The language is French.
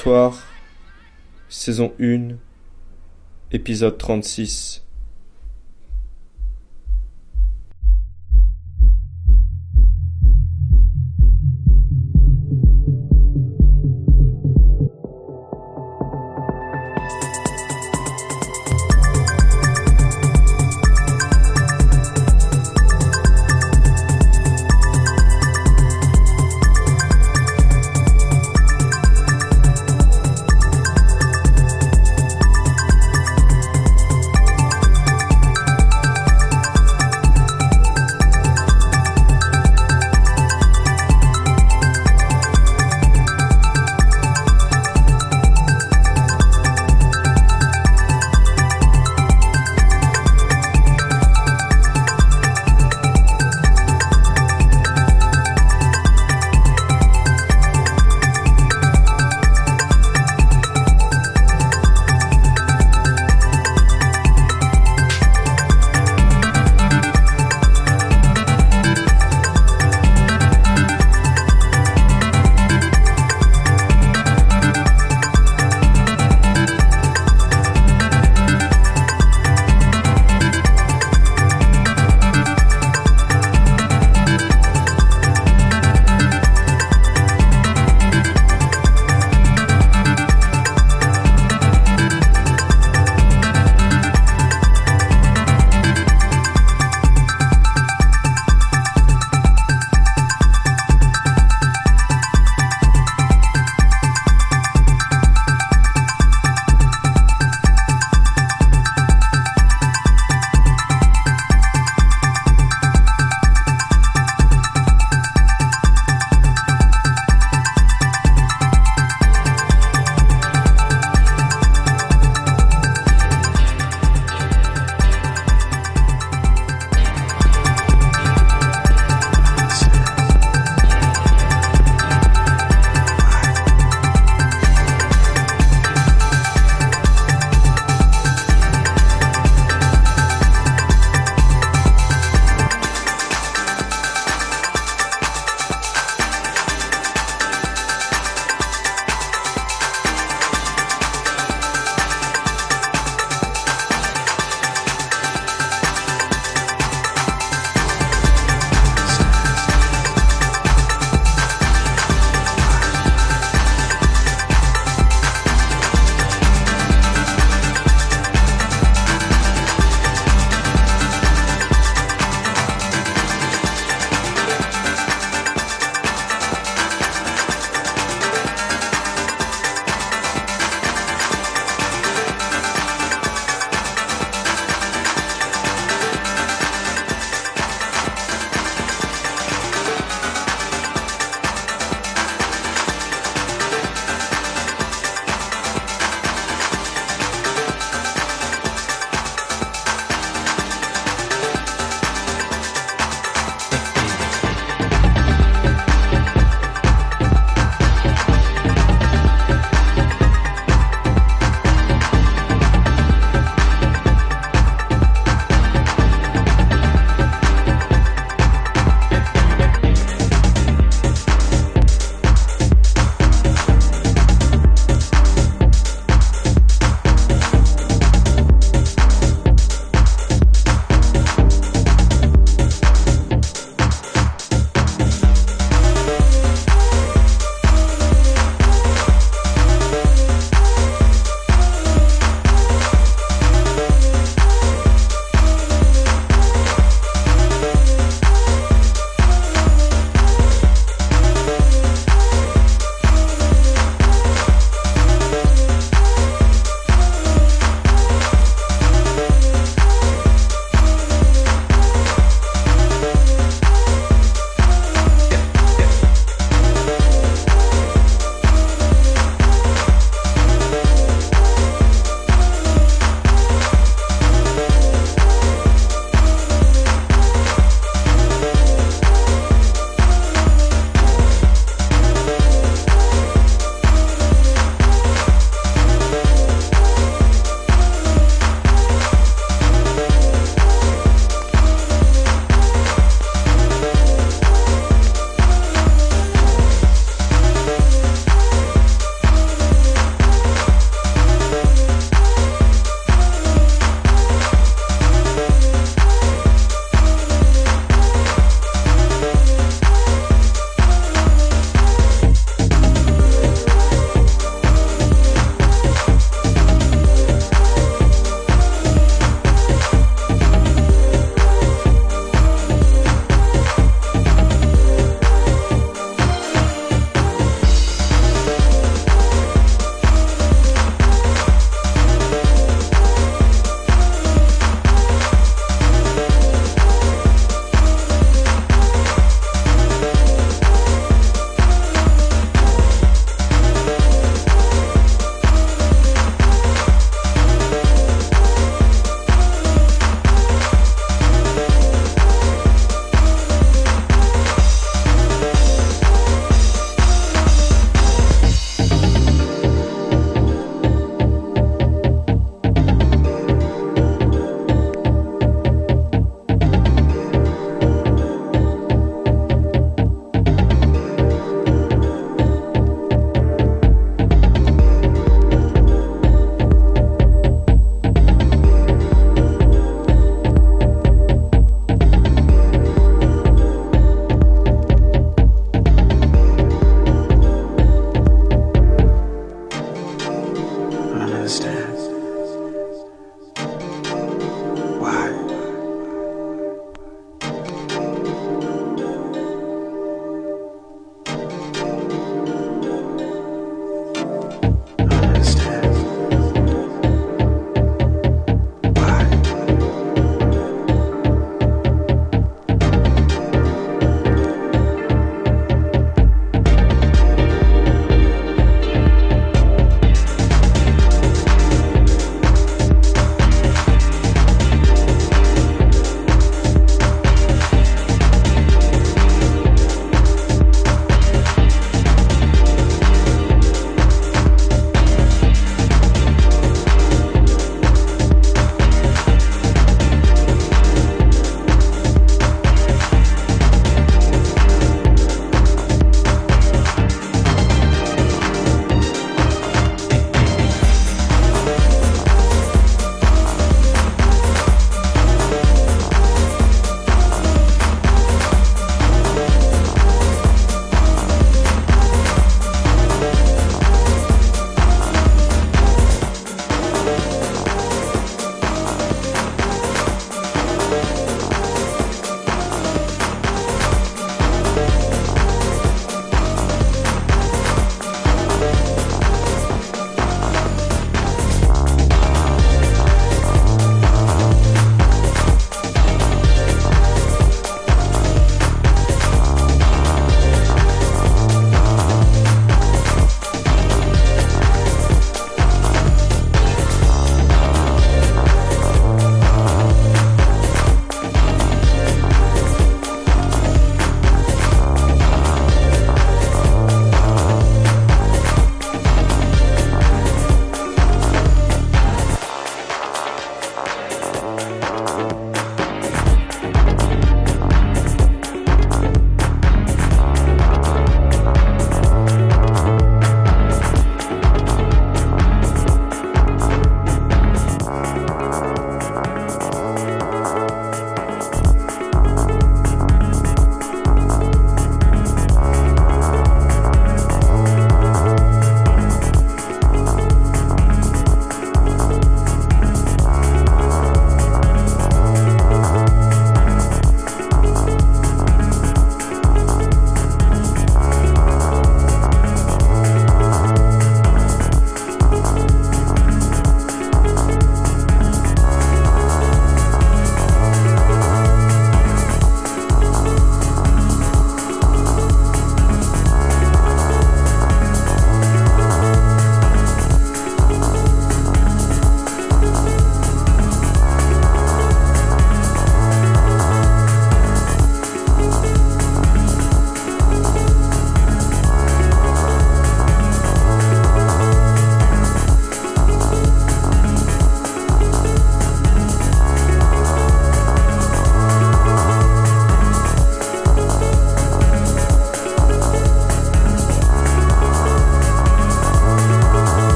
Les laboratoires, saison 1, épisode 36.